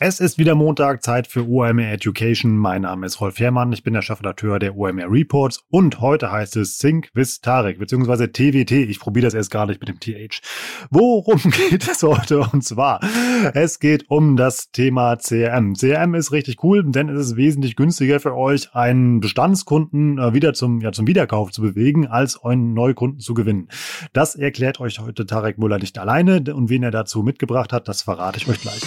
Es ist wieder Montag, Zeit für OMR Education. Mein Name ist Rolf Herrmann, ich bin der Chefredakteur der OMR Reports und heute heißt es Sync with Tarek, beziehungsweise TWT. Ich probiere das erst gar nicht mit dem TH. Worum geht es heute? Und zwar, es geht um das Thema CRM. CRM ist richtig cool, denn es ist wesentlich günstiger für euch, einen Bestandskunden äh, wieder zum, ja, zum Wiederkauf zu bewegen, als einen Neukunden zu gewinnen. Das erklärt euch heute Tarek Müller nicht alleine und wen er dazu mitgebracht hat, das verrate ich euch gleich.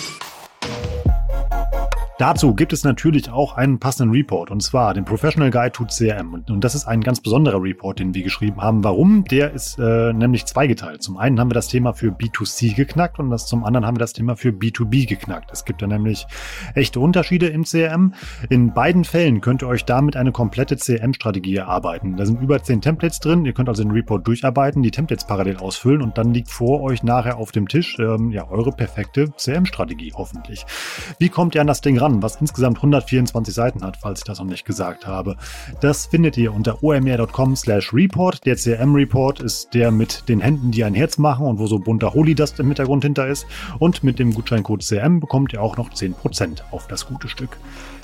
Dazu gibt es natürlich auch einen passenden Report und zwar den Professional Guide to CRM. Und, das ist ein ganz besonderer Report, den wir geschrieben haben. Warum? Der ist äh, nämlich zweigeteilt. Zum einen haben wir das Thema für B2C geknackt und das, zum anderen haben wir das Thema für B2B geknackt. Es gibt da nämlich echte Unterschiede im CRM. In beiden Fällen könnt ihr euch damit eine komplette CRM-Strategie erarbeiten. Da sind über zehn Templates drin. Ihr könnt also den Report durcharbeiten, die Templates parallel ausfüllen und dann liegt vor euch nachher auf dem Tisch ähm, ja eure perfekte CRM-Strategie hoffentlich. Wie kommt ihr an das Ding ran? Was insgesamt 124 Seiten hat, falls ich das noch nicht gesagt habe. Das findet ihr unter omr.com slash report. Der CRM-Report ist der mit den Händen, die ein Herz machen und wo so bunter Holy-Dust im Hintergrund hinter ist. Und mit dem Gutscheincode CRM bekommt ihr auch noch 10% auf das gute Stück.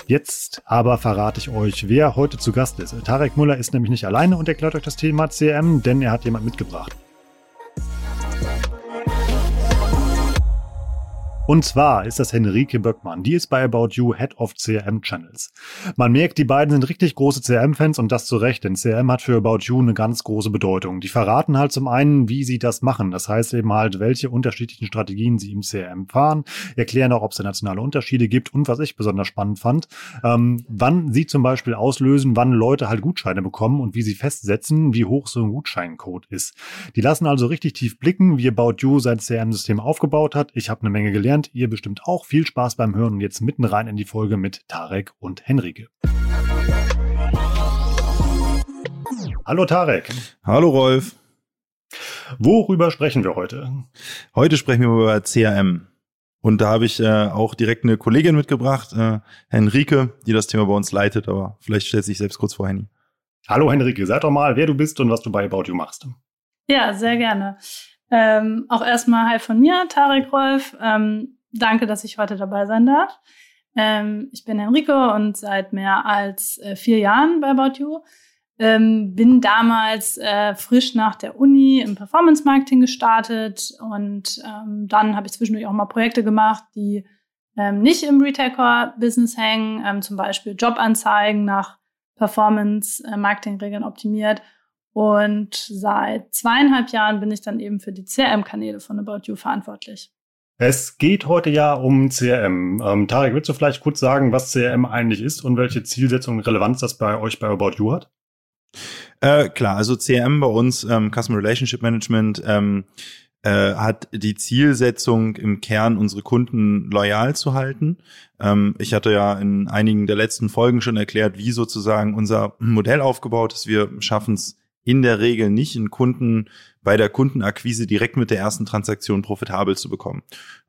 Jetzt aber verrate ich euch, wer heute zu Gast ist. Tarek Müller ist nämlich nicht alleine und erklärt euch das Thema CRM, denn er hat jemand mitgebracht. Und zwar ist das Henrike Böckmann. Die ist bei About You Head of CRM Channels. Man merkt, die beiden sind richtig große CRM-Fans und das zu Recht, denn CRM hat für About You eine ganz große Bedeutung. Die verraten halt zum einen, wie sie das machen. Das heißt eben halt, welche unterschiedlichen Strategien sie im CRM fahren, erklären auch, ob es nationale Unterschiede gibt und was ich besonders spannend fand, ähm, wann sie zum Beispiel auslösen, wann Leute halt Gutscheine bekommen und wie sie festsetzen, wie hoch so ein Gutscheincode ist. Die lassen also richtig tief blicken, wie About You sein CRM-System aufgebaut hat. Ich habe eine Menge gelernt gelernt. Ihr bestimmt auch. Viel Spaß beim Hören und jetzt mitten rein in die Folge mit Tarek und Henrike. Hallo Tarek. Hallo Rolf. Worüber sprechen wir heute? Heute sprechen wir über CRM. Und da habe ich äh, auch direkt eine Kollegin mitgebracht, äh, Henrike, die das Thema bei uns leitet, aber vielleicht stellt sich selbst kurz vor, Henny. Hallo Henrike, sag doch mal, wer du bist und was du bei About You machst. Ja, sehr gerne. Ähm, auch erstmal hi von mir, Tarek Rolf. Ähm, danke, dass ich heute dabei sein darf. Ähm, ich bin Enrico und seit mehr als äh, vier Jahren bei About You. Ähm, bin damals äh, frisch nach der Uni im Performance Marketing gestartet und ähm, dann habe ich zwischendurch auch mal Projekte gemacht, die ähm, nicht im Retail Core Business hängen, zum Beispiel Jobanzeigen nach Performance äh, Marketing Regeln optimiert und seit zweieinhalb Jahren bin ich dann eben für die CRM-Kanäle von About You verantwortlich. Es geht heute ja um CRM. Ähm, Tarek, willst du vielleicht kurz sagen, was CRM eigentlich ist und welche Zielsetzung und Relevanz das bei euch bei About You hat? Äh, klar, also CRM bei uns, ähm, Customer Relationship Management, ähm, äh, hat die Zielsetzung im Kern unsere Kunden loyal zu halten. Ähm, ich hatte ja in einigen der letzten Folgen schon erklärt, wie sozusagen unser Modell aufgebaut ist. Wir schaffen es in der Regel nicht, einen Kunden bei der Kundenakquise direkt mit der ersten Transaktion profitabel zu bekommen.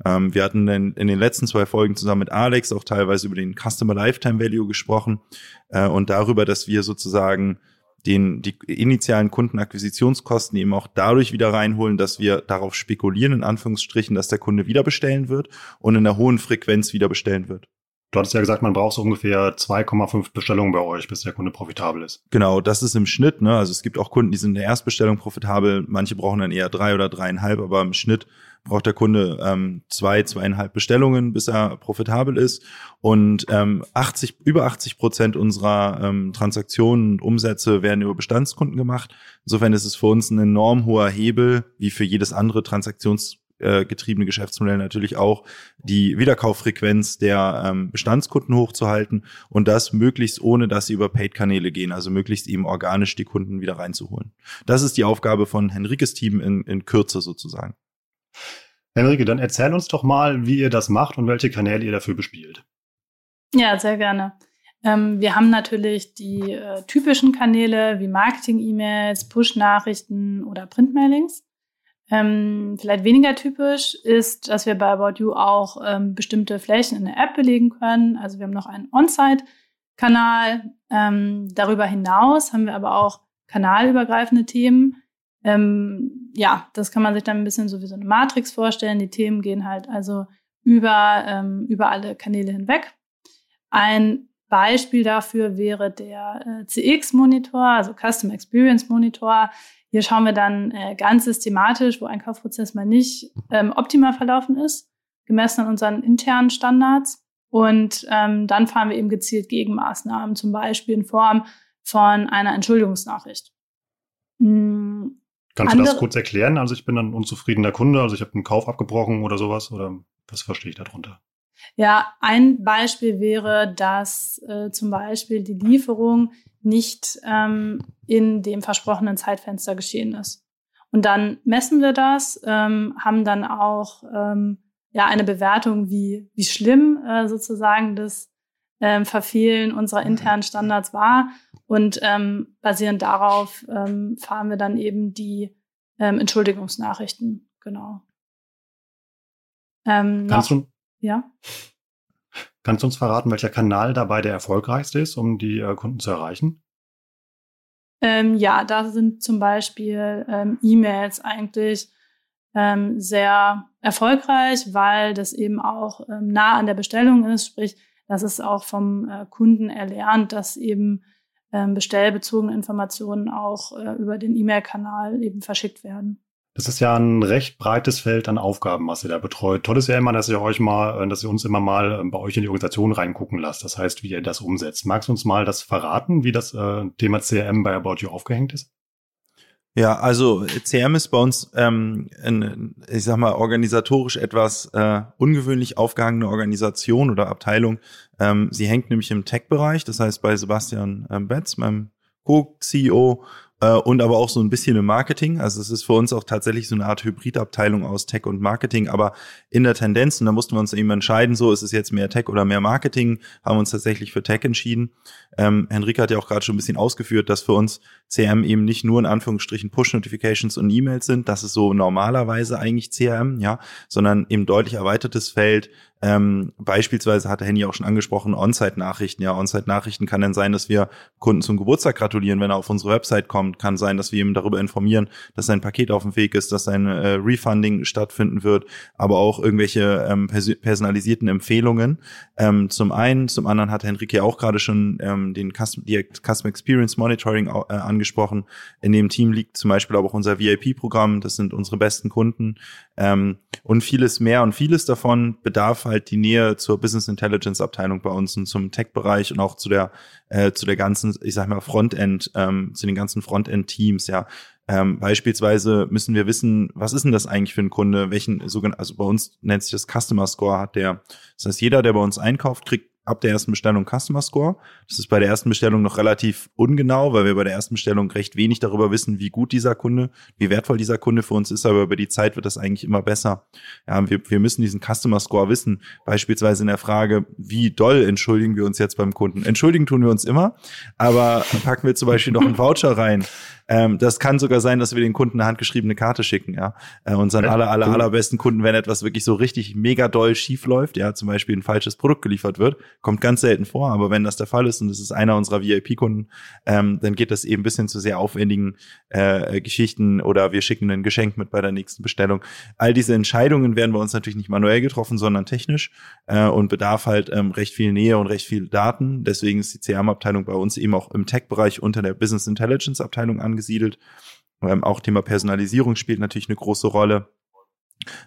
Ähm, wir hatten in, in, den letzten zwei Folgen zusammen mit Alex auch teilweise über den Customer Lifetime Value gesprochen äh, und darüber, dass wir sozusagen den, die initialen Kundenakquisitionskosten eben auch dadurch wieder reinholen, dass wir darauf spekulieren, in Anführungsstrichen, dass der Kunde wieder bestellen wird und in einer hohen Frequenz wieder bestellen wird. Du hattest ja gesagt, man braucht so ungefähr 2,5 Bestellungen bei euch, bis der Kunde profitabel ist. Genau, das ist im Schnitt. Ne? Also es gibt auch Kunden, die sind in der Erstbestellung profitabel. Manche brauchen dann eher drei oder dreieinhalb, aber im Schnitt braucht der Kunde ähm, zwei, zweieinhalb Bestellungen, bis er profitabel ist. Und ähm, 80, über 80 Prozent unserer ähm, Transaktionen und Umsätze werden über Bestandskunden gemacht. Insofern ist es für uns ein enorm hoher Hebel, wie für jedes andere Transaktions getriebene Geschäftsmodell natürlich auch die Wiederkauffrequenz der ähm, Bestandskunden hochzuhalten und das möglichst ohne, dass sie über Paid-Kanäle gehen, also möglichst eben organisch die Kunden wieder reinzuholen. Das ist die Aufgabe von Henrikes Team in, in Kürze sozusagen. Henrike, dann erzähl uns doch mal, wie ihr das macht und welche Kanäle ihr dafür bespielt. Ja, sehr gerne. Ähm, wir haben natürlich die äh, typischen Kanäle wie Marketing-E-Mails, Push-Nachrichten oder Printmailings. Ähm, vielleicht weniger typisch ist, dass wir bei About You auch ähm, bestimmte Flächen in der App belegen können. Also wir haben noch einen On-Site-Kanal. Ähm, darüber hinaus haben wir aber auch kanalübergreifende Themen. Ähm, ja, das kann man sich dann ein bisschen so wie so eine Matrix vorstellen. Die Themen gehen halt also über, ähm, über alle Kanäle hinweg. Ein Beispiel dafür wäre der äh, CX-Monitor, also Custom Experience Monitor. Hier schauen wir dann äh, ganz systematisch, wo ein Kaufprozess mal nicht ähm, optimal verlaufen ist, gemessen an unseren internen Standards. Und ähm, dann fahren wir eben gezielt Gegenmaßnahmen, zum Beispiel in Form von einer Entschuldigungsnachricht. Mhm. Kannst du das kurz erklären? Also ich bin ein unzufriedener Kunde, also ich habe einen Kauf abgebrochen oder sowas, oder was verstehe ich darunter? Ja, ein Beispiel wäre, dass äh, zum Beispiel die Lieferung nicht ähm, in dem versprochenen Zeitfenster geschehen ist. Und dann messen wir das, ähm, haben dann auch ähm, ja eine Bewertung, wie, wie schlimm äh, sozusagen das ähm, Verfehlen unserer internen Standards war. Und ähm, basierend darauf ähm, fahren wir dann eben die ähm, Entschuldigungsnachrichten. Genau. Ähm, Kannst noch, du, ja? Kannst du uns verraten, welcher Kanal dabei der erfolgreichste ist, um die äh, Kunden zu erreichen? Ähm, ja, da sind zum Beispiel ähm, E-Mails eigentlich ähm, sehr erfolgreich, weil das eben auch ähm, nah an der Bestellung ist. Sprich, das ist auch vom äh, Kunden erlernt, dass eben ähm, bestellbezogene Informationen auch äh, über den E-Mail-Kanal eben verschickt werden. Das ist ja ein recht breites Feld an Aufgaben, was ihr da betreut. Toll ist ja immer, dass ihr euch mal, äh, dass ihr uns immer mal ähm, bei euch in die Organisation reingucken lasst. Das heißt, wie ihr das umsetzt. Magst du uns mal das verraten, wie das äh, Thema CRM bei About You aufgehängt ist? Ja, also CRM ist bei uns, ähm, in, ich sag mal, organisatorisch etwas äh, ungewöhnlich aufgehangene Organisation oder Abteilung. Ähm, sie hängt nämlich im Tech-Bereich, das heißt bei Sebastian ähm, Betz, meinem Co-CEO äh, und aber auch so ein bisschen im Marketing. Also es ist für uns auch tatsächlich so eine Art Hybridabteilung aus Tech und Marketing, aber in der Tendenz, und da mussten wir uns eben entscheiden, so ist es jetzt mehr Tech oder mehr Marketing, haben uns tatsächlich für Tech entschieden. Ähm, Henrike hat ja auch gerade schon ein bisschen ausgeführt, dass für uns CRM eben nicht nur in Anführungsstrichen Push-Notifications und E-Mails sind, das ist so normalerweise eigentlich CRM, ja, sondern eben deutlich erweitertes Feld, ähm, beispielsweise hatte Henny auch schon angesprochen, On-Site-Nachrichten. Ja, On-Site-Nachrichten kann dann sein, dass wir Kunden zum Geburtstag gratulieren, wenn er auf unsere Website kommt. Kann sein, dass wir ihm darüber informieren, dass sein Paket auf dem Weg ist, dass sein äh, Refunding stattfinden wird, aber auch irgendwelche ähm, pers personalisierten Empfehlungen. Ähm, zum einen, zum anderen hat Henrike auch gerade schon ähm, den Custom, die Custom Experience Monitoring äh, angesprochen. In dem Team liegt zum Beispiel aber auch unser VIP-Programm. Das sind unsere besten Kunden. Ähm, und vieles mehr und vieles davon bedarf halt die Nähe zur Business Intelligence Abteilung bei uns und zum Tech-Bereich und auch zu der, äh, zu der ganzen, ich sag mal, Frontend, ähm, zu den ganzen Frontend-Teams, ja. Ähm, beispielsweise müssen wir wissen, was ist denn das eigentlich für ein Kunde? Welchen sogenannten, also bei uns nennt sich das Customer Score hat der. Das heißt, jeder, der bei uns einkauft, kriegt ab der ersten Bestellung Customer Score. Das ist bei der ersten Bestellung noch relativ ungenau, weil wir bei der ersten Bestellung recht wenig darüber wissen, wie gut dieser Kunde, wie wertvoll dieser Kunde für uns ist, aber über die Zeit wird das eigentlich immer besser. Ja, wir, wir müssen diesen Customer Score wissen, beispielsweise in der Frage, wie doll entschuldigen wir uns jetzt beim Kunden. Entschuldigen tun wir uns immer, aber packen wir zum Beispiel noch einen Voucher rein, ähm, das kann sogar sein, dass wir den Kunden eine handgeschriebene Karte schicken, ja. Äh, unseren ja, aller, aller, cool. allerbesten Kunden, wenn etwas wirklich so richtig mega doll schief läuft, ja, zum Beispiel ein falsches Produkt geliefert wird, kommt ganz selten vor, aber wenn das der Fall ist und es ist einer unserer VIP-Kunden, ähm, dann geht das eben bis hin zu sehr aufwendigen äh, Geschichten oder wir schicken ein Geschenk mit bei der nächsten Bestellung. All diese Entscheidungen werden bei uns natürlich nicht manuell getroffen, sondern technisch äh, und bedarf halt ähm, recht viel Nähe und recht viel Daten. Deswegen ist die CRM-Abteilung bei uns eben auch im Tech-Bereich unter der Business Intelligence-Abteilung angesehen angesiedelt. Ähm, auch Thema Personalisierung spielt natürlich eine große Rolle.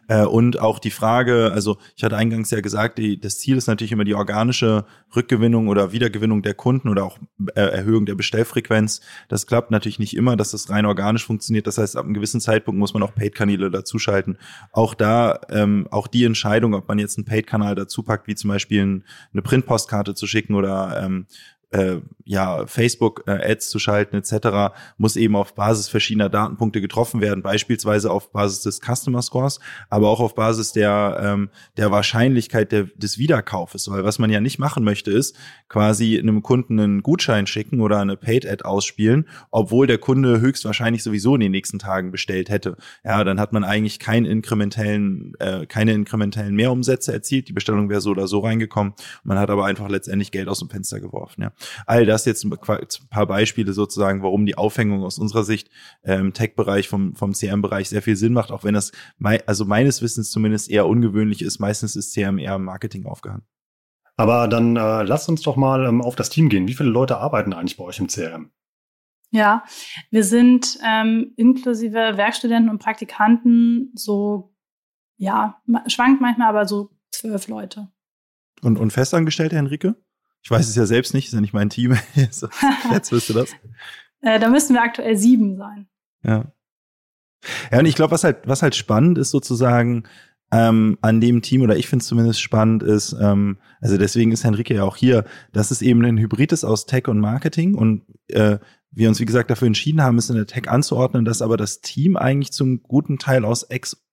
Äh, und auch die Frage, also ich hatte eingangs ja gesagt, die, das Ziel ist natürlich immer die organische Rückgewinnung oder Wiedergewinnung der Kunden oder auch äh, Erhöhung der Bestellfrequenz. Das klappt natürlich nicht immer, dass das rein organisch funktioniert. Das heißt, ab einem gewissen Zeitpunkt muss man auch Paid-Kanäle dazuschalten. Auch da, ähm, auch die Entscheidung, ob man jetzt einen Paid-Kanal dazu packt, wie zum Beispiel ein, eine Printpostkarte zu schicken oder ähm, äh, ja, Facebook-Ads zu schalten etc., muss eben auf Basis verschiedener Datenpunkte getroffen werden, beispielsweise auf Basis des Customer Scores, aber auch auf Basis der, ähm, der Wahrscheinlichkeit der, des Wiederkaufes. Weil was man ja nicht machen möchte, ist quasi einem Kunden einen Gutschein schicken oder eine Paid-Ad ausspielen, obwohl der Kunde höchstwahrscheinlich sowieso in den nächsten Tagen bestellt hätte. Ja, dann hat man eigentlich keinen inkrementellen, äh, keine inkrementellen Mehrumsätze erzielt. Die Bestellung wäre so oder so reingekommen. Man hat aber einfach letztendlich Geld aus dem Fenster geworfen. Ja. All das jetzt ein paar Beispiele sozusagen, warum die Aufhängung aus unserer Sicht im Tech-Bereich vom, vom CM-Bereich sehr viel Sinn macht, auch wenn das mei also meines Wissens zumindest eher ungewöhnlich ist. Meistens ist CM eher im Marketing aufgehangen. Aber dann äh, lasst uns doch mal ähm, auf das Team gehen. Wie viele Leute arbeiten eigentlich bei euch im CRM? Ja, wir sind ähm, inklusive Werkstudenten und Praktikanten so, ja, schwankt manchmal, aber so zwölf Leute. Und, und Festangestellte, Henrike? Ich weiß es ja selbst nicht, ist ja nicht mein Team. Jetzt wirst du das. äh, da müssten wir aktuell sieben sein. Ja. Ja, und ich glaube, was halt, was halt spannend ist sozusagen ähm, an dem Team, oder ich finde es zumindest spannend, ist, ähm, also deswegen ist Henrike ja auch hier, dass es eben ein Hybrid ist aus Tech und Marketing und äh, wir uns, wie gesagt, dafür entschieden haben, es in der Tech anzuordnen, dass aber das Team eigentlich zum guten Teil aus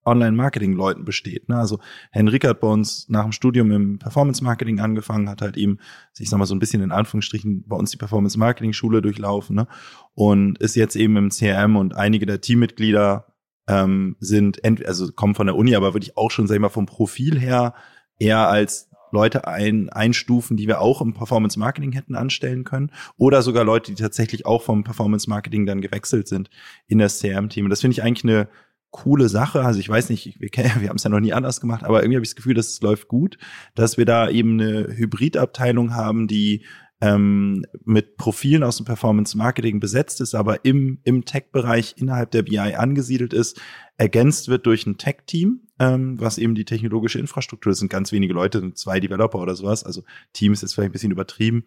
Ex-Online-Marketing-Leuten besteht. Ne? Also Henrik hat bei uns nach dem Studium im Performance-Marketing angefangen, hat halt eben, ich sag mal so ein bisschen in Anführungsstrichen, bei uns die Performance-Marketing-Schule durchlaufen ne? und ist jetzt eben im CRM und einige der Teammitglieder ähm, sind, also kommen von der Uni, aber würde ich auch schon, sag ich mal, vom Profil her eher als Leute ein, einstufen, die wir auch im Performance Marketing hätten anstellen können. Oder sogar Leute, die tatsächlich auch vom Performance Marketing dann gewechselt sind in das CRM-Team. Das finde ich eigentlich eine coole Sache. Also ich weiß nicht, wir, wir haben es ja noch nie anders gemacht, aber irgendwie habe ich das Gefühl, dass es läuft gut, dass wir da eben eine Hybridabteilung haben, die ähm, mit Profilen aus dem Performance Marketing besetzt ist, aber im, im Tech-Bereich innerhalb der BI angesiedelt ist, ergänzt wird durch ein Tech-Team, ähm, was eben die technologische Infrastruktur, das sind ganz wenige Leute, zwei Developer oder sowas, also Team ist jetzt vielleicht ein bisschen übertrieben,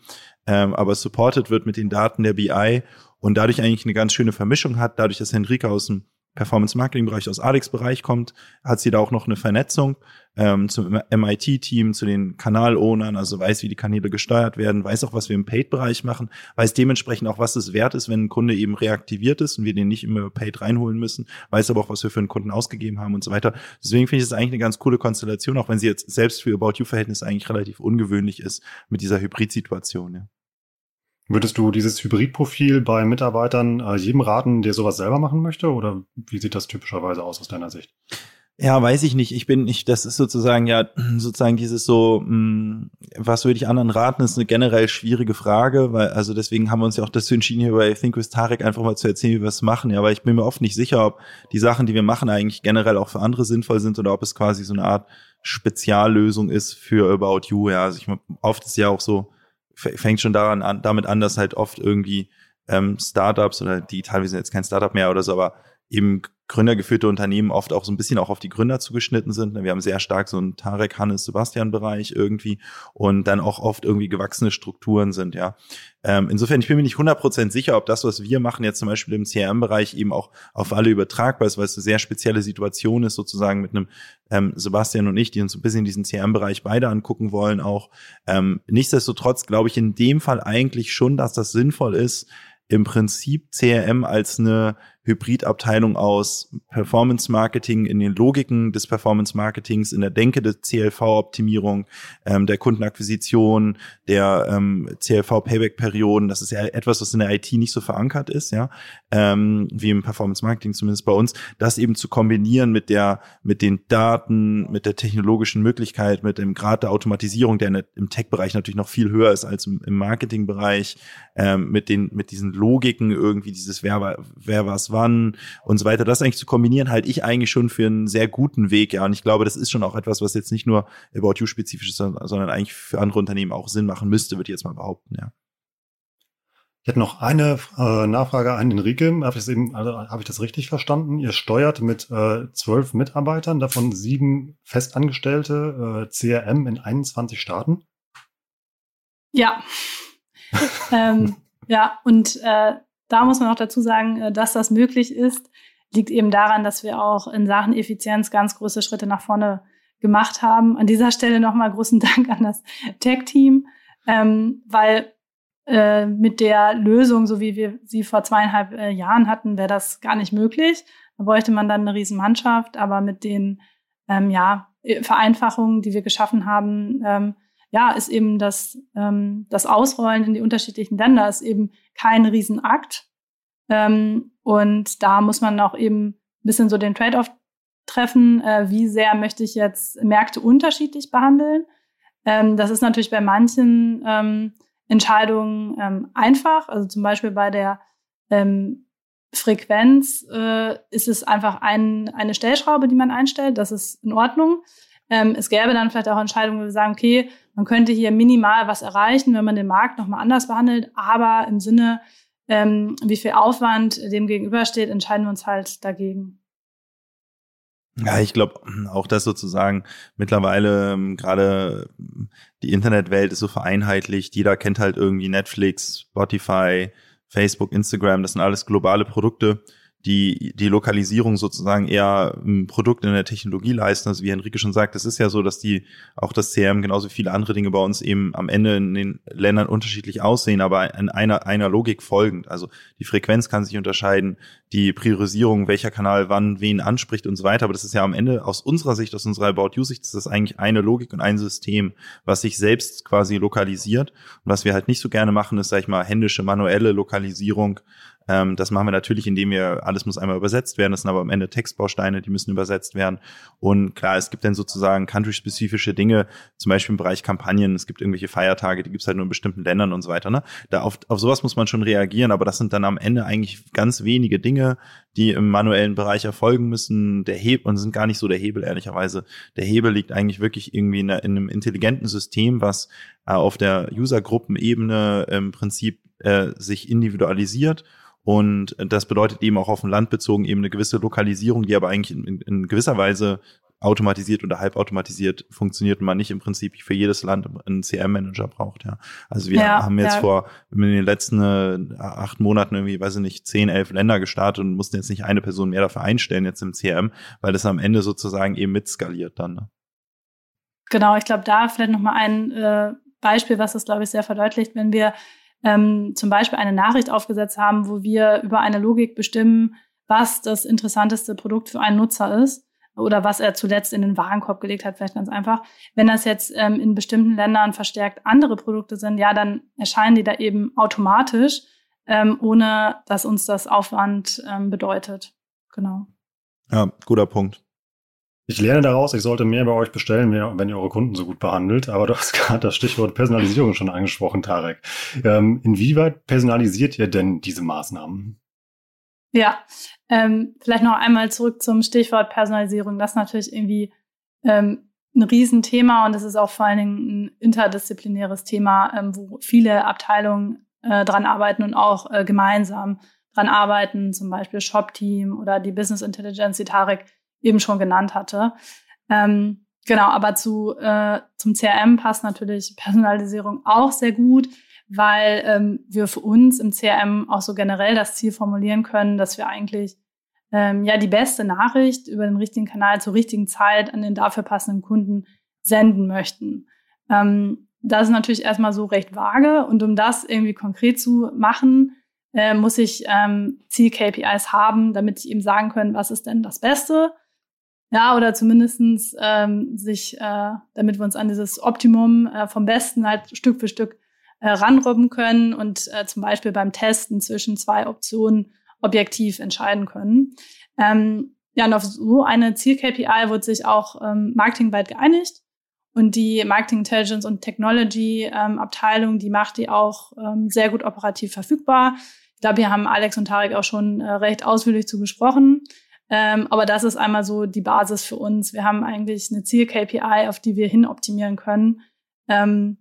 ähm, aber supported wird mit den Daten der BI und dadurch eigentlich eine ganz schöne Vermischung hat, dadurch, dass Henrika aus dem Performance-Marketing-Bereich, aus Alex-Bereich kommt, hat sie da auch noch eine Vernetzung ähm, zum MIT-Team, zu den Kanal-Ownern, also weiß, wie die Kanäle gesteuert werden, weiß auch, was wir im Paid-Bereich machen, weiß dementsprechend auch, was es wert ist, wenn ein Kunde eben reaktiviert ist und wir den nicht immer Paid reinholen müssen, weiß aber auch, was wir für einen Kunden ausgegeben haben und so weiter. Deswegen finde ich es eigentlich eine ganz coole Konstellation, auch wenn sie jetzt selbst für About You-Verhältnisse eigentlich relativ ungewöhnlich ist mit dieser Hybrid-Situation. Ja. Würdest du dieses Hybridprofil bei Mitarbeitern äh, jedem raten, der sowas selber machen möchte? Oder wie sieht das typischerweise aus aus deiner Sicht? Ja, weiß ich nicht. Ich bin nicht, das ist sozusagen ja, sozusagen dieses so, mh, hm, was würde ich anderen raten, ist eine generell schwierige Frage, weil, also deswegen haben wir uns ja auch dazu entschieden, hier bei Think with Tarek einfach mal zu erzählen, wie wir es machen. Ja, aber ich bin mir oft nicht sicher, ob die Sachen, die wir machen, eigentlich generell auch für andere sinnvoll sind oder ob es quasi so eine Art Speziallösung ist für About You. Ja, also ich oft ist ja auch so, fängt schon daran an, damit an, dass halt oft irgendwie ähm, Startups oder digital, wir sind jetzt kein Startup mehr oder so, aber eben gründergeführte Unternehmen oft auch so ein bisschen auch auf die Gründer zugeschnitten sind. Wir haben sehr stark so einen Tarek, Hannes, Sebastian Bereich irgendwie und dann auch oft irgendwie gewachsene Strukturen sind, ja. Ähm, insofern, ich bin mir nicht 100% sicher, ob das, was wir machen jetzt zum Beispiel im CRM-Bereich eben auch auf alle übertragbar ist, weil es eine sehr spezielle Situation ist sozusagen mit einem ähm, Sebastian und ich, die uns ein bisschen diesen CRM-Bereich beide angucken wollen auch. Ähm, nichtsdestotrotz glaube ich in dem Fall eigentlich schon, dass das sinnvoll ist, im Prinzip CRM als eine Hybridabteilung aus Performance Marketing in den Logiken des Performance Marketings, in der Denke der CLV-Optimierung, ähm, der Kundenakquisition, der ähm, CLV-Payback-Perioden. Das ist ja etwas, was in der IT nicht so verankert ist, ja, ähm, wie im Performance Marketing zumindest bei uns. Das eben zu kombinieren mit der, mit den Daten, mit der technologischen Möglichkeit, mit dem Grad der Automatisierung, der im Tech-Bereich natürlich noch viel höher ist als im, im Marketing-Bereich, ähm, mit den, mit diesen Logiken irgendwie dieses wer, wer was wann und so weiter. Das eigentlich zu kombinieren, halte ich eigentlich schon für einen sehr guten Weg, ja. Und ich glaube, das ist schon auch etwas, was jetzt nicht nur About You spezifisch ist, sondern eigentlich für andere Unternehmen auch Sinn machen müsste, würde ich jetzt mal behaupten, ja. Ich hätte noch eine äh, Nachfrage an Enrique. Habe ich, das eben, also, habe ich das richtig verstanden? Ihr steuert mit äh, zwölf Mitarbeitern, davon sieben Festangestellte, äh, CRM in 21 Staaten? Ja. ähm, ja, und äh, da muss man auch dazu sagen, äh, dass das möglich ist, liegt eben daran, dass wir auch in Sachen Effizienz ganz große Schritte nach vorne gemacht haben. An dieser Stelle nochmal großen Dank an das Tech-Team, ähm, weil äh, mit der Lösung, so wie wir sie vor zweieinhalb äh, Jahren hatten, wäre das gar nicht möglich. Da bräuchte man dann eine Riesenmannschaft, aber mit den ähm, ja, Vereinfachungen, die wir geschaffen haben, ähm, ja, ist eben das, ähm, das Ausrollen in die unterschiedlichen Länder ist eben kein Riesenakt. Ähm, und da muss man auch eben ein bisschen so den Trade-off treffen, äh, wie sehr möchte ich jetzt Märkte unterschiedlich behandeln. Ähm, das ist natürlich bei manchen ähm, Entscheidungen ähm, einfach. Also zum Beispiel bei der ähm, Frequenz äh, ist es einfach ein, eine Stellschraube, die man einstellt. Das ist in Ordnung. Ähm, es gäbe dann vielleicht auch Entscheidungen, wo wir sagen, okay, man könnte hier minimal was erreichen, wenn man den Markt nochmal anders behandelt, aber im Sinne, ähm, wie viel Aufwand dem gegenübersteht, entscheiden wir uns halt dagegen. Ja, ich glaube auch, dass sozusagen mittlerweile ähm, gerade die Internetwelt ist so vereinheitlicht. Jeder kennt halt irgendwie Netflix, Spotify, Facebook, Instagram. Das sind alles globale Produkte die die Lokalisierung sozusagen eher ein Produkt in der Technologie leisten. Also wie Henrike schon sagt, es ist ja so, dass die auch das CRM genauso wie viele andere Dinge bei uns eben am Ende in den Ländern unterschiedlich aussehen, aber in einer, einer Logik folgend. Also die Frequenz kann sich unterscheiden, die Priorisierung, welcher Kanal wann wen anspricht und so weiter. Aber das ist ja am Ende aus unserer Sicht, aus unserer About-You-Sicht, ist das eigentlich eine Logik und ein System, was sich selbst quasi lokalisiert. Und was wir halt nicht so gerne machen, ist, sag ich mal, händische, manuelle Lokalisierung ähm, das machen wir natürlich, indem wir, alles muss einmal übersetzt werden. Das sind aber am Ende Textbausteine, die müssen übersetzt werden. Und klar, es gibt dann sozusagen country-spezifische Dinge, zum Beispiel im Bereich Kampagnen. Es gibt irgendwelche Feiertage, die gibt es halt nur in bestimmten Ländern und so weiter. Ne? Da auf, auf sowas muss man schon reagieren, aber das sind dann am Ende eigentlich ganz wenige Dinge, die im manuellen Bereich erfolgen müssen. Der Hebel, und sind gar nicht so der Hebel, ehrlicherweise. Der Hebel liegt eigentlich wirklich irgendwie in, in einem intelligenten System, was auf der User-Gruppenebene im Prinzip äh, sich individualisiert und das bedeutet eben auch auf dem Land bezogen eben eine gewisse Lokalisierung, die aber eigentlich in, in gewisser Weise automatisiert oder halbautomatisiert funktioniert und man nicht im Prinzip für jedes Land einen CRM-Manager braucht, ja. Also wir ja, haben jetzt ja. vor, in den letzten äh, acht Monaten irgendwie, weiß ich nicht, zehn, elf Länder gestartet und mussten jetzt nicht eine Person mehr dafür einstellen jetzt im CRM, weil das am Ende sozusagen eben mitskaliert dann. Ne? Genau, ich glaube, da vielleicht nochmal ein äh, Beispiel, was das, glaube ich, sehr verdeutlicht, wenn wir ähm, zum Beispiel eine Nachricht aufgesetzt haben, wo wir über eine Logik bestimmen, was das interessanteste Produkt für einen Nutzer ist oder was er zuletzt in den Warenkorb gelegt hat, vielleicht ganz einfach. Wenn das jetzt ähm, in bestimmten Ländern verstärkt andere Produkte sind, ja, dann erscheinen die da eben automatisch, ähm, ohne dass uns das Aufwand ähm, bedeutet. Genau. Ja, guter Punkt. Ich lerne daraus, ich sollte mehr bei euch bestellen, wenn ihr eure Kunden so gut behandelt. Aber du hast gerade das Stichwort Personalisierung schon angesprochen, Tarek. Ähm, inwieweit personalisiert ihr denn diese Maßnahmen? Ja, ähm, vielleicht noch einmal zurück zum Stichwort Personalisierung. Das ist natürlich irgendwie ähm, ein Riesenthema und es ist auch vor allen Dingen ein interdisziplinäres Thema, ähm, wo viele Abteilungen äh, dran arbeiten und auch äh, gemeinsam dran arbeiten, zum Beispiel Shop-Team oder die Business Intelligence, die Tarek eben schon genannt hatte. Ähm, genau, aber zu, äh, zum CRM passt natürlich Personalisierung auch sehr gut, weil ähm, wir für uns im CRM auch so generell das Ziel formulieren können, dass wir eigentlich ähm, ja die beste Nachricht über den richtigen Kanal zur richtigen Zeit an den dafür passenden Kunden senden möchten. Ähm, das ist natürlich erstmal so recht vage und um das irgendwie konkret zu machen, äh, muss ich ähm, Ziel-KPIs haben, damit ich eben sagen können, was ist denn das Beste ja, oder zumindestens ähm, sich, äh, damit wir uns an dieses Optimum äh, vom Besten halt Stück für Stück äh, ranrobben können und äh, zum Beispiel beim Testen zwischen zwei Optionen objektiv entscheiden können. Ähm, ja, und auf so eine Ziel-KPI wurde sich auch ähm, marketingweit geeinigt. Und die Marketing Intelligence und Technology ähm, Abteilung, die macht die auch ähm, sehr gut operativ verfügbar. Ich glaube, hier haben Alex und Tarek auch schon äh, recht ausführlich zu gesprochen. Ähm, aber das ist einmal so die Basis für uns. Wir haben eigentlich eine Ziel-KPI, auf die wir hin optimieren können. Ähm,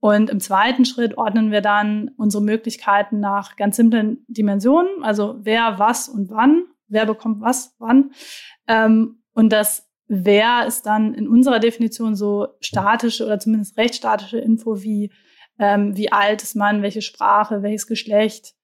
und im zweiten Schritt ordnen wir dann unsere Möglichkeiten nach ganz simplen Dimensionen, also wer, was und wann, wer bekommt was, wann. Ähm, und das Wer ist dann in unserer Definition so statische oder zumindest recht statische Info wie ähm, wie alt ist man, welche Sprache, welches Geschlecht,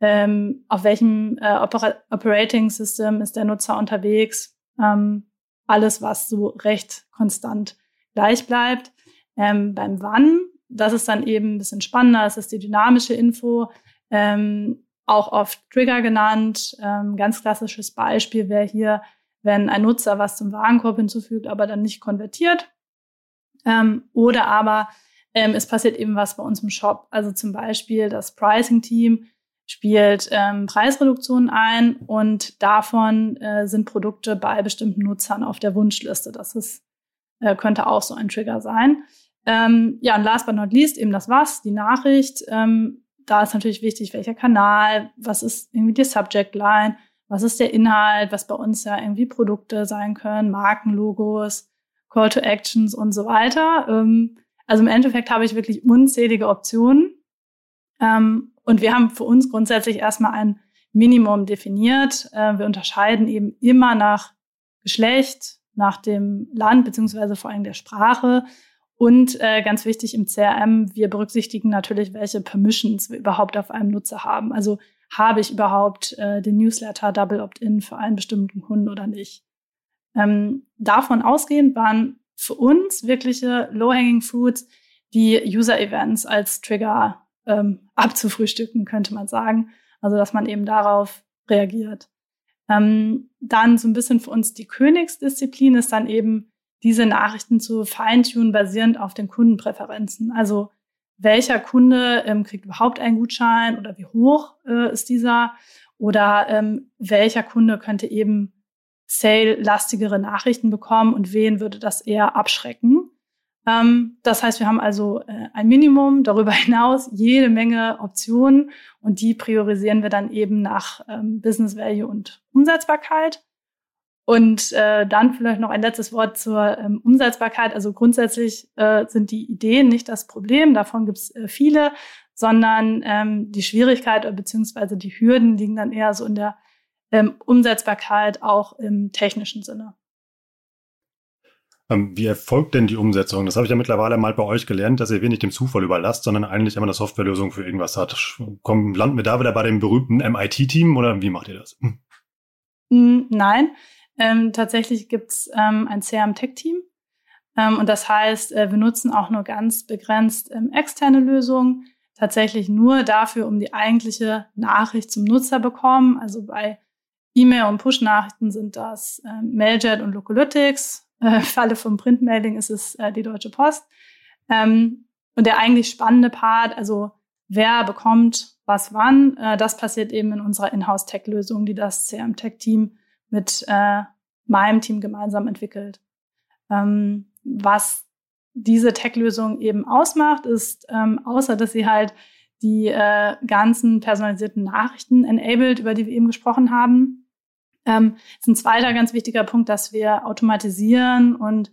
ähm, auf welchem äh, Opera Operating System ist der Nutzer unterwegs, ähm, alles, was so recht konstant gleich bleibt. Ähm, beim Wann das ist dann eben ein bisschen spannender. Es ist die dynamische Info, ähm, auch oft Trigger genannt. Ähm, ganz klassisches Beispiel wäre hier, wenn ein Nutzer was zum Warenkorb hinzufügt, aber dann nicht konvertiert. Ähm, oder aber ähm, es passiert eben was bei uns im Shop. Also zum Beispiel das Pricing-Team spielt ähm, Preisreduktionen ein und davon äh, sind Produkte bei bestimmten Nutzern auf der Wunschliste. Das ist, äh, könnte auch so ein Trigger sein. Ähm, ja, und last but not least eben das Was, die Nachricht. Ähm, da ist natürlich wichtig, welcher Kanal, was ist irgendwie die Subject Line, was ist der Inhalt, was bei uns ja irgendwie Produkte sein können, Markenlogos, Call to Actions und so weiter. Ähm, also im Endeffekt habe ich wirklich unzählige Optionen. Und wir haben für uns grundsätzlich erstmal ein Minimum definiert. Äh, wir unterscheiden eben immer nach Geschlecht, nach dem Land beziehungsweise vor allem der Sprache. Und äh, ganz wichtig im CRM, wir berücksichtigen natürlich, welche Permissions wir überhaupt auf einem Nutzer haben. Also habe ich überhaupt äh, den Newsletter Double Opt-in für einen bestimmten Kunden oder nicht. Ähm, davon ausgehend waren für uns wirkliche Low-Hanging Fruits die User-Events als Trigger ähm, abzufrühstücken, könnte man sagen. Also, dass man eben darauf reagiert. Ähm, dann so ein bisschen für uns die Königsdisziplin ist dann eben, diese Nachrichten zu feintunen, basierend auf den Kundenpräferenzen. Also, welcher Kunde ähm, kriegt überhaupt einen Gutschein oder wie hoch äh, ist dieser? Oder ähm, welcher Kunde könnte eben sale-lastigere Nachrichten bekommen und wen würde das eher abschrecken? Ähm, das heißt, wir haben also äh, ein Minimum, darüber hinaus jede Menge Optionen und die priorisieren wir dann eben nach ähm, Business Value und Umsetzbarkeit. Und äh, dann vielleicht noch ein letztes Wort zur ähm, Umsetzbarkeit. Also grundsätzlich äh, sind die Ideen nicht das Problem, davon gibt es viele, sondern die Schwierigkeit bzw. die Hürden liegen dann eher so in der Umsetzbarkeit auch im technischen Sinne. Ähm, wie erfolgt denn die Umsetzung? Das habe ich ja mittlerweile mal bei euch gelernt, dass ihr wenig dem Zufall überlasst, sondern eigentlich immer eine Softwarelösung für irgendwas hat. Kommen, landen wir da wieder bei dem berühmten MIT-Team oder wie macht ihr das? Hm. hm nein, ähm, tatsächlich gibt's ähm, ein CRM-Tech-Team. Ähm, und das heißt, äh, wir nutzen auch nur ganz begrenzt ähm, externe Lösungen, tatsächlich nur dafür, um die eigentliche Nachricht zum Nutzer bekommen. Also bei E-Mail- und Push-Nachrichten sind das äh, Mailjet und Localytics äh, Falle vom Printmailing ist es äh, die Deutsche Post. Ähm, und der eigentlich spannende Part, also wer bekommt was wann, äh, das passiert eben in unserer Inhouse-Tech-Lösung, die das CRM-Tech-Team mit äh, meinem Team gemeinsam entwickelt. Ähm, was diese Tech-Lösung eben ausmacht, ist, ähm, außer dass sie halt die äh, ganzen personalisierten Nachrichten enabled, über die wir eben gesprochen haben, ähm, ist ein zweiter ganz wichtiger Punkt, dass wir automatisieren und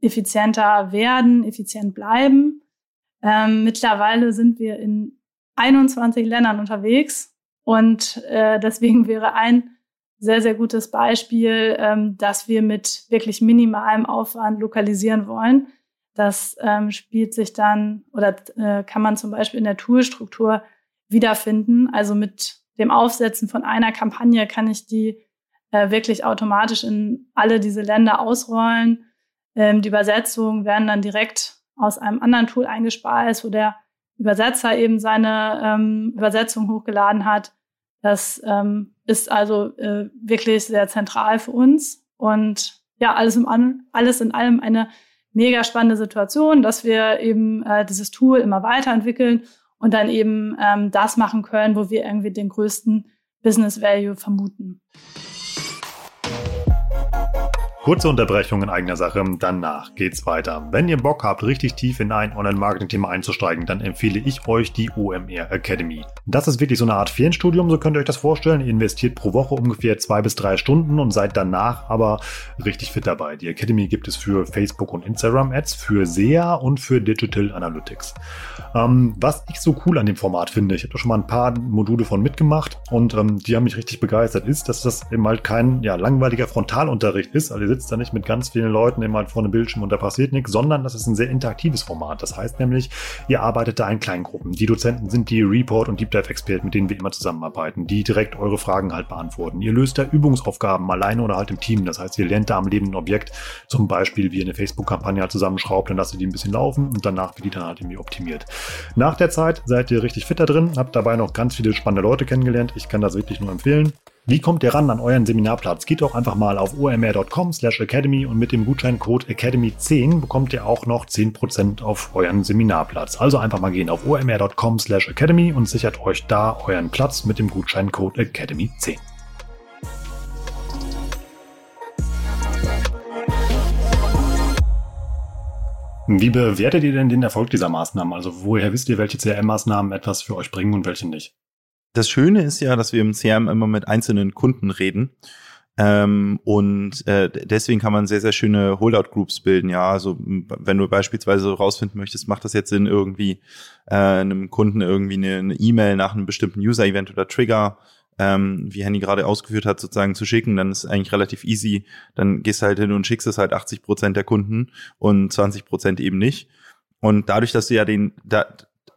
effizienter werden, effizient bleiben. Ähm, mittlerweile sind wir in 21 Ländern unterwegs und äh, deswegen wäre ein sehr, sehr gutes Beispiel, ähm, dass wir mit wirklich minimalem Aufwand lokalisieren wollen. Das ähm, spielt sich dann oder äh, kann man zum Beispiel in der Toolstruktur wiederfinden. Also mit dem Aufsetzen von einer Kampagne kann ich die äh, wirklich automatisch in alle diese Länder ausrollen. Ähm, die Übersetzungen werden dann direkt aus einem anderen Tool eingespeist, wo der Übersetzer eben seine ähm, Übersetzung hochgeladen hat. Das ähm, ist also äh, wirklich sehr zentral für uns und ja, alles, im alles in allem eine mega spannende Situation, dass wir eben äh, dieses Tool immer weiterentwickeln und dann eben ähm, das machen können, wo wir irgendwie den größten Business Value vermuten. Kurze Unterbrechung in eigener Sache, danach geht's weiter. Wenn ihr Bock habt, richtig tief in ein Online-Marketing-Thema einzusteigen, dann empfehle ich euch die OMR Academy. Das ist wirklich so eine Art Ferienstudium, so könnt ihr euch das vorstellen. Ihr investiert pro Woche ungefähr zwei bis drei Stunden und seid danach aber richtig fit dabei. Die Academy gibt es für Facebook und Instagram Ads, für SEA und für Digital Analytics. Ähm, was ich so cool an dem Format finde, ich habe da schon mal ein paar Module von mitgemacht und ähm, die haben mich richtig begeistert, ist, dass das eben halt kein ja, langweiliger Frontalunterricht ist. Also sitzt da nicht mit ganz vielen Leuten immer vor einem Bildschirm und da passiert nichts, sondern das ist ein sehr interaktives Format. Das heißt nämlich, ihr arbeitet da in Kleingruppen. Die Dozenten sind die Report- und Deep Dive-Experten, mit denen wir immer zusammenarbeiten, die direkt eure Fragen halt beantworten. Ihr löst da Übungsaufgaben alleine oder halt im Team. Das heißt, ihr lernt da am lebenden Objekt zum Beispiel, wie ihr eine Facebook-Kampagne halt zusammenschraubt, dann lasst ihr die ein bisschen laufen und danach wird die dann halt irgendwie optimiert. Nach der Zeit seid ihr richtig fit da drin, habt dabei noch ganz viele spannende Leute kennengelernt. Ich kann das wirklich nur empfehlen. Wie kommt ihr ran an euren Seminarplatz? Geht doch einfach mal auf omr.com slash academy und mit dem Gutscheincode academy10 bekommt ihr auch noch 10% auf euren Seminarplatz. Also einfach mal gehen auf omr.com slash academy und sichert euch da euren Platz mit dem Gutscheincode academy10. Wie bewertet ihr denn den Erfolg dieser Maßnahmen? Also woher wisst ihr, welche CRM-Maßnahmen etwas für euch bringen und welche nicht? Das Schöne ist ja, dass wir im CRM immer mit einzelnen Kunden reden. Ähm, und äh, deswegen kann man sehr, sehr schöne Holdout-Groups bilden. Ja, also wenn du beispielsweise rausfinden möchtest, macht das jetzt Sinn, irgendwie äh, einem Kunden irgendwie eine E-Mail nach einem bestimmten User-Event oder Trigger, ähm, wie Henny gerade ausgeführt hat, sozusagen zu schicken, dann ist eigentlich relativ easy. Dann gehst du halt hin und schickst es halt 80 Prozent der Kunden und 20 Prozent eben nicht. Und dadurch, dass du ja den, da,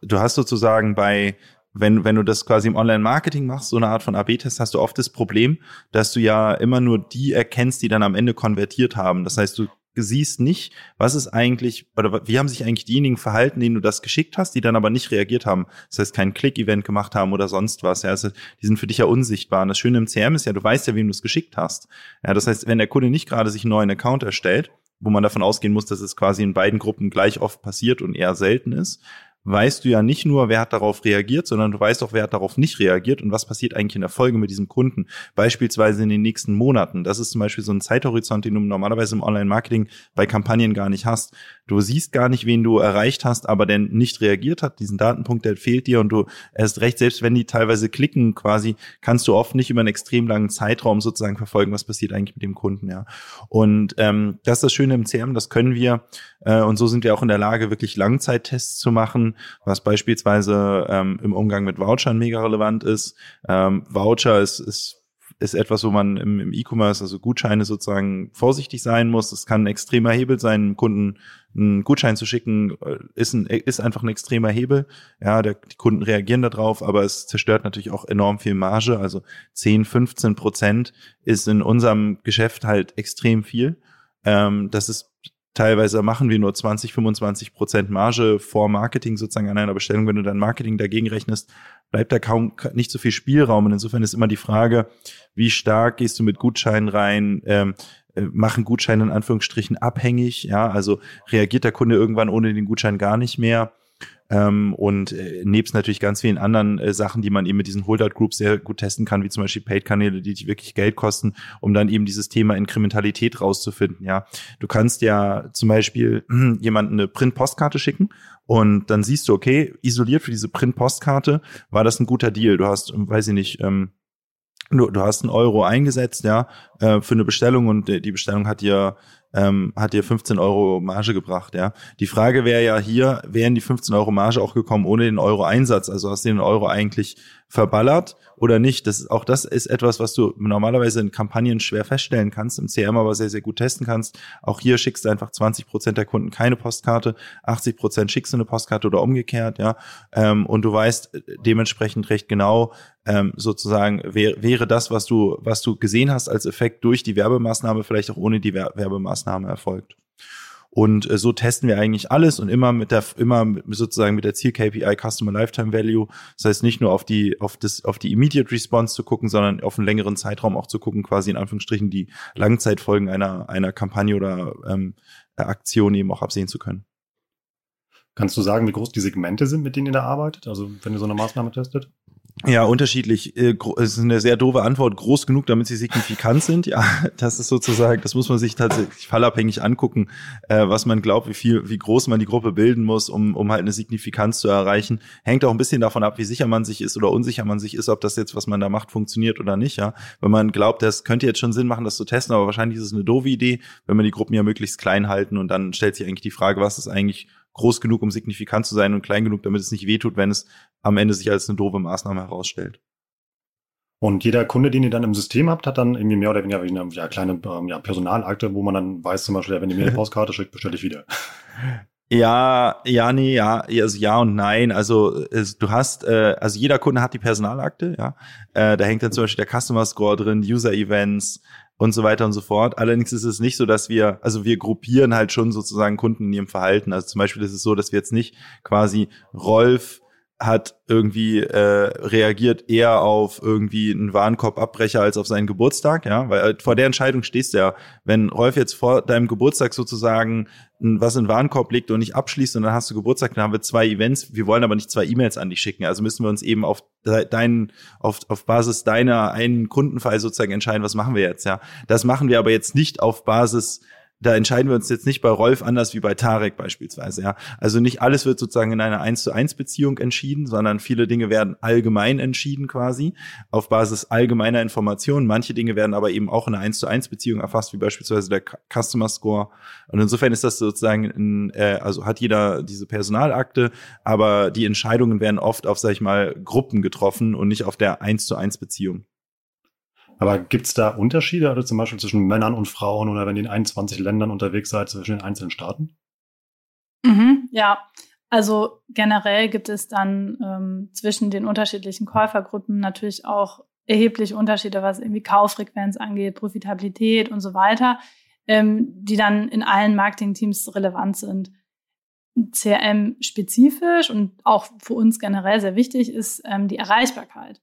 du hast sozusagen bei wenn, wenn du das quasi im Online-Marketing machst, so eine Art von AB-Test, hast du oft das Problem, dass du ja immer nur die erkennst, die dann am Ende konvertiert haben. Das heißt, du siehst nicht, was ist eigentlich, oder wie haben sich eigentlich diejenigen verhalten, denen du das geschickt hast, die dann aber nicht reagiert haben. Das heißt, kein Click-Event gemacht haben oder sonst was. Ja, also die sind für dich ja unsichtbar. Und das Schöne im CRM ist ja, du weißt ja, wem du es geschickt hast. Ja, das heißt, wenn der Kunde nicht gerade sich einen neuen Account erstellt, wo man davon ausgehen muss, dass es quasi in beiden Gruppen gleich oft passiert und eher selten ist, weißt du ja nicht nur, wer hat darauf reagiert, sondern du weißt auch, wer hat darauf nicht reagiert und was passiert eigentlich in der Folge mit diesem Kunden, beispielsweise in den nächsten Monaten. Das ist zum Beispiel so ein Zeithorizont, den du normalerweise im Online-Marketing bei Kampagnen gar nicht hast. Du siehst gar nicht, wen du erreicht hast, aber der nicht reagiert hat. Diesen Datenpunkt, der fehlt dir und du erst recht, selbst wenn die teilweise klicken quasi, kannst du oft nicht über einen extrem langen Zeitraum sozusagen verfolgen, was passiert eigentlich mit dem Kunden, ja. Und ähm, das ist das Schöne im CRM, das können wir äh, und so sind wir auch in der Lage, wirklich Langzeittests zu machen, was beispielsweise ähm, im Umgang mit Vouchern mega relevant ist. Ähm, Voucher ist, ist ist etwas, wo man im, im E-Commerce, also Gutscheine sozusagen vorsichtig sein muss. Es kann ein extremer Hebel sein, Kunden einen Gutschein zu schicken, äh, ist, ein, ist einfach ein extremer Hebel. Ja, der, die Kunden reagieren darauf, aber es zerstört natürlich auch enorm viel Marge. Also 10, 15 Prozent ist in unserem Geschäft halt extrem viel. Ähm, das ist Teilweise machen wir nur 20, 25 Prozent Marge vor Marketing sozusagen an einer Bestellung. Wenn du dein Marketing dagegen rechnest, bleibt da kaum nicht so viel Spielraum. Und insofern ist immer die Frage, wie stark gehst du mit Gutscheinen rein? Ähm, äh, machen Gutscheine in Anführungsstrichen abhängig, ja, also reagiert der Kunde irgendwann ohne den Gutschein gar nicht mehr. Ähm, und äh, nebst natürlich ganz vielen anderen äh, Sachen, die man eben mit diesen Holdout-Groups sehr gut testen kann, wie zum Beispiel Paid-Kanäle, die dich wirklich Geld kosten, um dann eben dieses Thema Inkrementalität rauszufinden. Ja, du kannst ja zum Beispiel äh, jemanden eine Print-Postkarte schicken und dann siehst du, okay, isoliert für diese Print-Postkarte war das ein guter Deal. Du hast, weiß ich nicht, ähm, du, du hast einen Euro eingesetzt, ja, äh, für eine Bestellung und die Bestellung hat dir ähm, hat dir 15 Euro Marge gebracht, ja. Die Frage wäre ja hier, wären die 15 Euro Marge auch gekommen ohne den Euro Einsatz? Also hast du den Euro eigentlich verballert oder nicht? Das, auch das ist etwas, was du normalerweise in Kampagnen schwer feststellen kannst, im CRM aber sehr, sehr gut testen kannst. Auch hier schickst du einfach 20 Prozent der Kunden keine Postkarte, 80 Prozent schickst du eine Postkarte oder umgekehrt, ja. Ähm, und du weißt dementsprechend recht genau, ähm, sozusagen wär, wäre das, was du, was du gesehen hast als Effekt durch die Werbemaßnahme, vielleicht auch ohne die Werbemaßnahme erfolgt. Und äh, so testen wir eigentlich alles und immer mit der, immer sozusagen mit der Ziel KPI Customer Lifetime Value. Das heißt nicht nur auf die, auf das, auf die Immediate Response zu gucken, sondern auf einen längeren Zeitraum auch zu gucken, quasi in Anführungsstrichen die Langzeitfolgen einer, einer Kampagne oder ähm, Aktion eben auch absehen zu können. Kannst du sagen, wie groß die Segmente sind, mit denen ihr da arbeitet? Also wenn ihr so eine Maßnahme testet? Ja, unterschiedlich. Äh, es ist eine sehr doofe Antwort. Groß genug, damit sie signifikant sind. Ja, das ist sozusagen, das muss man sich tatsächlich fallabhängig angucken, äh, was man glaubt, wie viel, wie groß man die Gruppe bilden muss, um, um halt eine Signifikanz zu erreichen. Hängt auch ein bisschen davon ab, wie sicher man sich ist oder unsicher man sich ist, ob das jetzt, was man da macht, funktioniert oder nicht. Ja, wenn man glaubt, das könnte jetzt schon Sinn machen, das zu testen, aber wahrscheinlich ist es eine doofe Idee, wenn man die Gruppen ja möglichst klein halten und dann stellt sich eigentlich die Frage, was ist eigentlich groß genug, um signifikant zu sein und klein genug, damit es nicht wehtut, wenn es am Ende sich als eine doofe Maßnahme herausstellt. Und jeder Kunde, den ihr dann im System habt, hat dann irgendwie mehr oder weniger eine ja, kleine ähm, ja, Personalakte, wo man dann weiß zum Beispiel, wenn ihr mir eine Postkarte schickt, bestelle ich wieder. Ja, ja, nee, ja, also ja und nein. Also es, du hast, äh, also jeder Kunde hat die Personalakte, ja. Äh, da hängt dann zum Beispiel der Customer Score drin, User Events und so weiter und so fort. Allerdings ist es nicht so, dass wir, also wir gruppieren halt schon sozusagen Kunden in ihrem Verhalten. Also zum Beispiel ist es so, dass wir jetzt nicht quasi Rolf hat irgendwie äh, reagiert eher auf irgendwie einen Warenkorbabbrecher als auf seinen Geburtstag, ja, weil äh, vor der Entscheidung stehst du ja, wenn Rolf jetzt vor deinem Geburtstag sozusagen was in den Warenkorb legt und nicht abschließt und dann hast du Geburtstag, dann haben wir zwei Events, wir wollen aber nicht zwei E-Mails an dich schicken, also müssen wir uns eben auf deinen auf, auf Basis deiner einen Kundenfall sozusagen entscheiden, was machen wir jetzt, ja. Das machen wir aber jetzt nicht auf Basis da entscheiden wir uns jetzt nicht bei Rolf anders wie bei Tarek beispielsweise, ja. Also nicht alles wird sozusagen in einer 1 zu 1 Beziehung entschieden, sondern viele Dinge werden allgemein entschieden quasi, auf Basis allgemeiner Informationen. Manche Dinge werden aber eben auch in einer 1 zu 1 Beziehung erfasst, wie beispielsweise der Customer Score. Und insofern ist das sozusagen, in, äh, also hat jeder diese Personalakte, aber die Entscheidungen werden oft auf, sag ich mal, Gruppen getroffen und nicht auf der 1 zu 1 Beziehung. Aber gibt es da Unterschiede, also zum Beispiel zwischen Männern und Frauen oder wenn ihr in 21 Ländern unterwegs seid, zwischen den einzelnen Staaten? Mhm, ja, also generell gibt es dann ähm, zwischen den unterschiedlichen Käufergruppen natürlich auch erhebliche Unterschiede, was irgendwie Kauffrequenz angeht, Profitabilität und so weiter, ähm, die dann in allen Marketingteams relevant sind. CRM-spezifisch und auch für uns generell sehr wichtig ist ähm, die Erreichbarkeit.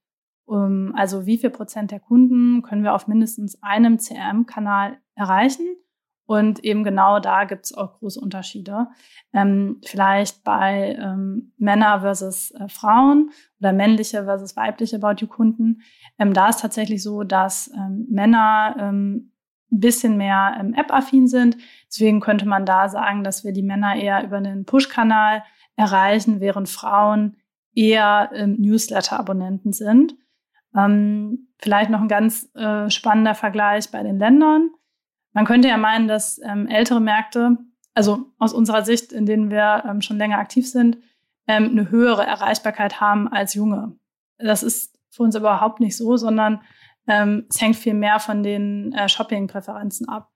Um, also wie viel Prozent der Kunden können wir auf mindestens einem CRM-Kanal erreichen? Und eben genau da gibt es auch große Unterschiede. Ähm, vielleicht bei ähm, Männer versus äh, Frauen oder männliche versus weibliche About You-Kunden. Ähm, da ist tatsächlich so, dass ähm, Männer ähm, ein bisschen mehr ähm, App-affin sind. Deswegen könnte man da sagen, dass wir die Männer eher über einen Push-Kanal erreichen, während Frauen eher Newsletter-Abonnenten sind. Ähm, vielleicht noch ein ganz äh, spannender Vergleich bei den Ländern. Man könnte ja meinen, dass ähm, ältere Märkte, also aus unserer Sicht, in denen wir ähm, schon länger aktiv sind, ähm, eine höhere Erreichbarkeit haben als junge. Das ist für uns überhaupt nicht so, sondern ähm, es hängt viel mehr von den äh, Shopping-Präferenzen ab.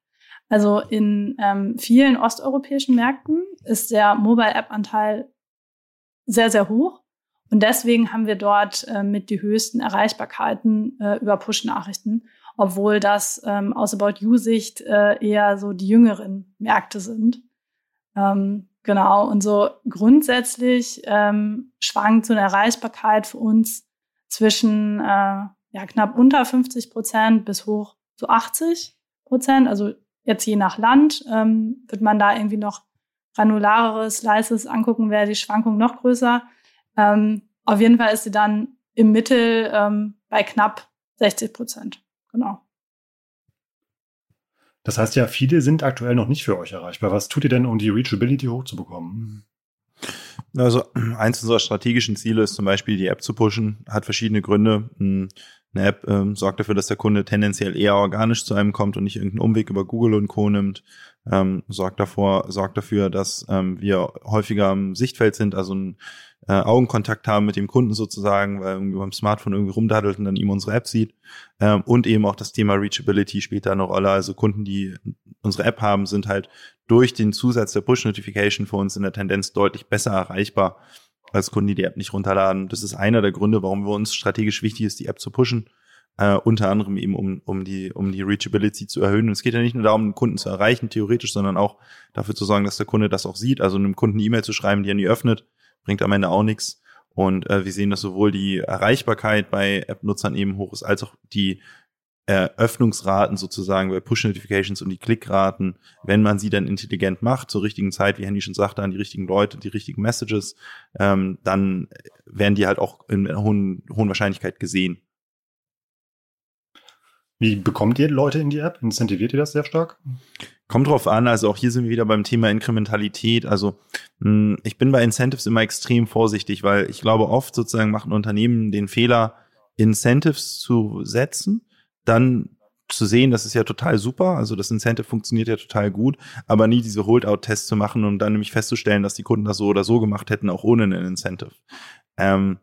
Also in ähm, vielen osteuropäischen Märkten ist der Mobile-App-Anteil sehr, sehr hoch. Und deswegen haben wir dort äh, mit die höchsten Erreichbarkeiten äh, über Push-Nachrichten, obwohl das ähm, aus About You-Sicht äh, eher so die jüngeren Märkte sind. Ähm, genau, und so grundsätzlich ähm, schwankt so eine Erreichbarkeit für uns zwischen äh, ja, knapp unter 50 Prozent bis hoch zu 80 Prozent. Also jetzt je nach Land ähm, wird man da irgendwie noch granulareere Slices angucken, wäre die Schwankung noch größer. Ähm, auf jeden Fall ist sie dann im Mittel ähm, bei knapp 60 Prozent. Genau. Das heißt ja, viele sind aktuell noch nicht für euch erreichbar. Was tut ihr denn, um die Reachability hochzubekommen? Also eins unserer strategischen Ziele ist zum Beispiel, die App zu pushen. Hat verschiedene Gründe. Eine App ähm, sorgt dafür, dass der Kunde tendenziell eher organisch zu einem kommt und nicht irgendeinen Umweg über Google und Co. nimmt. Ähm, sorgt davor, sorgt dafür, dass ähm, wir häufiger im Sichtfeld sind, also ein äh, Augenkontakt haben mit dem Kunden sozusagen, weil irgendwie beim Smartphone irgendwie rumdaddelt und dann ihm unsere App sieht. Ähm, und eben auch das Thema Reachability spielt da eine Rolle. Also Kunden, die unsere App haben, sind halt durch den Zusatz der Push-Notification für uns in der Tendenz deutlich besser erreichbar als Kunden, die die App nicht runterladen. Das ist einer der Gründe, warum wir uns strategisch wichtig ist, die App zu pushen. Uh, unter anderem eben um, um, die, um die Reachability zu erhöhen. Und es geht ja nicht nur darum, den Kunden zu erreichen, theoretisch, sondern auch dafür zu sorgen, dass der Kunde das auch sieht. Also einem Kunden eine E-Mail zu schreiben, die er nie öffnet, bringt am Ende auch nichts. Und äh, wir sehen, dass sowohl die Erreichbarkeit bei App-Nutzern eben hoch ist, als auch die Eröffnungsraten sozusagen bei Push-Notifications und die Klickraten, wenn man sie dann intelligent macht, zur richtigen Zeit, wie Handy schon sagte, an die richtigen Leute, die richtigen Messages, ähm, dann werden die halt auch in hohen, hohen Wahrscheinlichkeit gesehen. Wie bekommt ihr Leute in die App? Incentiviert ihr das sehr stark? Kommt drauf an, also auch hier sind wir wieder beim Thema Inkrementalität. Also mh, hm, ich bin bei Incentives immer extrem vorsichtig, weil ich glaube, oft sozusagen machen Unternehmen den Fehler, Incentives zu setzen, dann zu sehen, das ist ja total super, also das Incentive funktioniert ja total gut, aber nie diese Holdout-Tests zu machen und dann nämlich festzustellen, dass die Kunden das so oder so gemacht hätten, auch ohne einen Incentive. Ähm,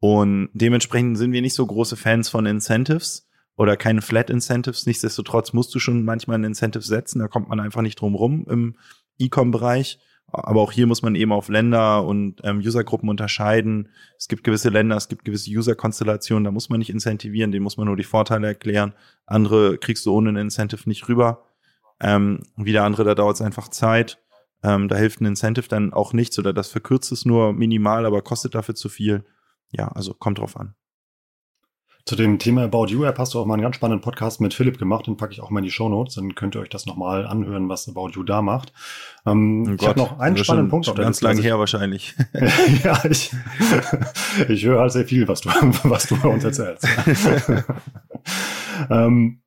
Und dementsprechend sind wir nicht so große Fans von Incentives oder keine Flat Incentives. Nichtsdestotrotz musst du schon manchmal ein Incentive setzen. Da kommt man einfach nicht drum rum im E-Com-Bereich. Aber auch hier muss man eben auf Länder und ähm, Usergruppen unterscheiden. Es gibt gewisse Länder, es gibt gewisse User-Konstellationen, da muss man nicht incentivieren, denen muss man nur die Vorteile erklären. Andere kriegst du ohne ein Incentive nicht rüber. Ähm, wieder andere, da dauert es einfach Zeit. Ähm, da hilft ein Incentive dann auch nichts oder das verkürzt es nur minimal, aber kostet dafür zu viel. Ja, also kommt drauf an. Zu dem Thema About You App hast du auch mal einen ganz spannenden Podcast mit Philipp gemacht, den packe ich auch mal in die Show Notes, dann könnt ihr euch das nochmal anhören, was About You da macht. Ähm, oh ich habe noch einen spannenden Punkt auf der Ganz lange her wahrscheinlich. ja, ich, ich höre halt sehr viel, was du, was du uns erzählst. Ähm,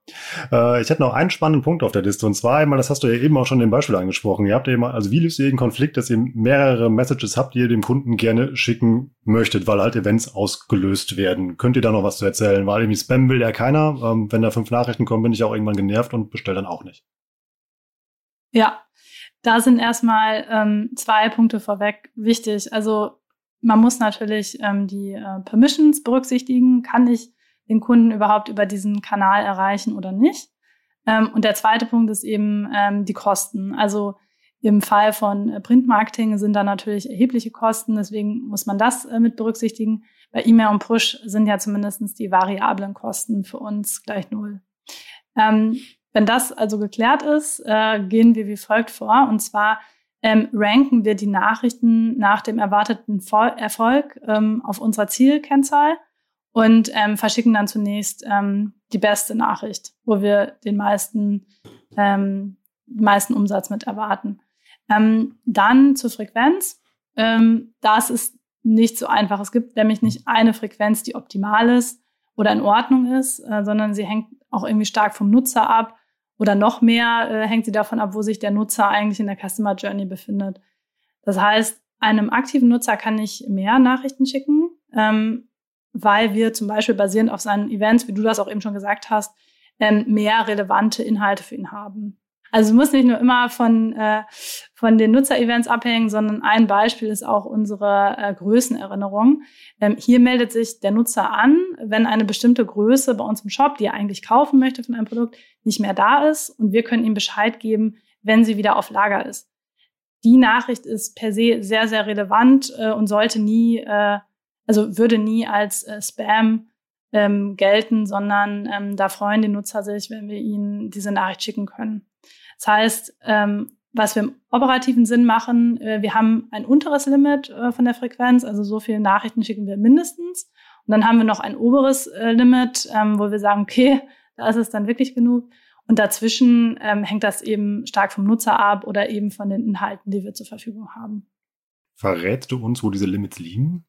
äh, ich hätte noch einen spannenden Punkt auf der Liste und zwar einmal, das hast du ja eben auch schon im Beispiel angesprochen. Ihr habt eben, also wie löst ihr den Konflikt, dass ihr mehrere Messages habt, die ihr dem Kunden gerne schicken möchtet, weil halt Events ausgelöst werden. Könnt ihr da noch was zu erzählen? Weil irgendwie Spam will ja keiner. Ähm, wenn da fünf Nachrichten kommen, bin ich auch irgendwann genervt und bestelle dann auch nicht. Ja, da sind erstmal ähm, zwei Punkte vorweg wichtig. Also man muss natürlich ähm, die äh, Permissions berücksichtigen. Kann ich den Kunden überhaupt über diesen Kanal erreichen oder nicht. Ähm, und der zweite Punkt ist eben ähm, die Kosten. Also im Fall von äh, Printmarketing sind da natürlich erhebliche Kosten, deswegen muss man das äh, mit berücksichtigen. Bei E-Mail und Push sind ja zumindestens die variablen Kosten für uns gleich null. Ähm, wenn das also geklärt ist, äh, gehen wir wie folgt vor. Und zwar ähm, ranken wir die Nachrichten nach dem erwarteten Vol Erfolg ähm, auf unserer Zielkennzahl und ähm, verschicken dann zunächst ähm, die beste Nachricht, wo wir den meisten, ähm, meisten Umsatz mit erwarten. Ähm, dann zur Frequenz. Ähm, das ist nicht so einfach. Es gibt nämlich nicht eine Frequenz, die optimal ist oder in Ordnung ist, äh, sondern sie hängt auch irgendwie stark vom Nutzer ab oder noch mehr äh, hängt sie davon ab, wo sich der Nutzer eigentlich in der Customer Journey befindet. Das heißt, einem aktiven Nutzer kann ich mehr Nachrichten schicken, ähm, weil wir zum Beispiel basierend auf seinen Events, wie du das auch eben schon gesagt hast, ähm, mehr relevante Inhalte für ihn haben. Also es muss nicht nur immer von, äh, von den Nutzer-Events abhängen, sondern ein Beispiel ist auch unsere äh, Größenerinnerung. Ähm, hier meldet sich der Nutzer an, wenn eine bestimmte Größe bei uns im Shop, die er eigentlich kaufen möchte von einem Produkt, nicht mehr da ist und wir können ihm Bescheid geben, wenn sie wieder auf Lager ist. Die Nachricht ist per se sehr, sehr relevant äh, und sollte nie äh, also würde nie als äh, Spam ähm, gelten, sondern ähm, da freuen die Nutzer sich, wenn wir ihnen diese Nachricht schicken können. Das heißt, ähm, was wir im operativen Sinn machen, äh, wir haben ein unteres Limit äh, von der Frequenz, also so viele Nachrichten schicken wir mindestens. Und dann haben wir noch ein oberes äh, Limit, ähm, wo wir sagen, okay, da ist es dann wirklich genug. Und dazwischen ähm, hängt das eben stark vom Nutzer ab oder eben von den Inhalten, die wir zur Verfügung haben. Verrätst du uns, wo diese Limits liegen?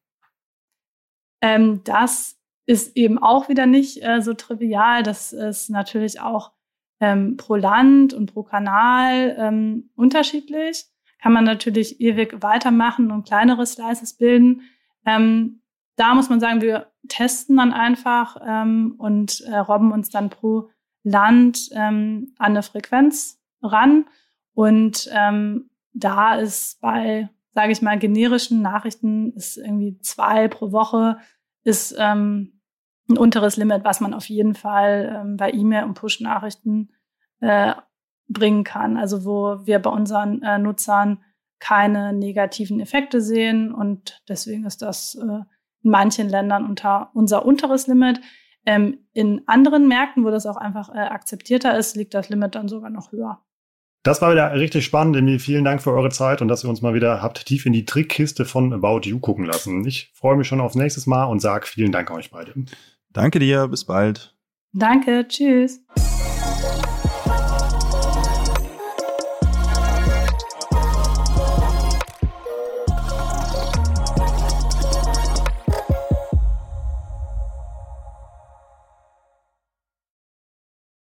Ähm, das ist eben auch wieder nicht äh, so trivial. Das ist natürlich auch ähm, pro Land und pro Kanal ähm, unterschiedlich. Kann man natürlich ewig weitermachen und kleinere Slices bilden. Ähm, da muss man sagen, wir testen dann einfach ähm, und äh, robben uns dann pro Land ähm, an eine Frequenz ran. Und ähm, da ist bei sage ich mal, generischen Nachrichten ist irgendwie zwei pro Woche, ist ähm, ein unteres Limit, was man auf jeden Fall ähm, bei E-Mail und Push-Nachrichten äh, bringen kann. Also wo wir bei unseren äh, Nutzern keine negativen Effekte sehen und deswegen ist das äh, in manchen Ländern unter unser unteres Limit. Ähm, in anderen Märkten, wo das auch einfach äh, akzeptierter ist, liegt das Limit dann sogar noch höher. Das war wieder richtig spannend. Emil, vielen Dank für eure Zeit und dass ihr uns mal wieder habt tief in die Trickkiste von About You gucken lassen. Ich freue mich schon aufs nächste Mal und sage vielen Dank euch beide. Danke dir, bis bald. Danke, tschüss.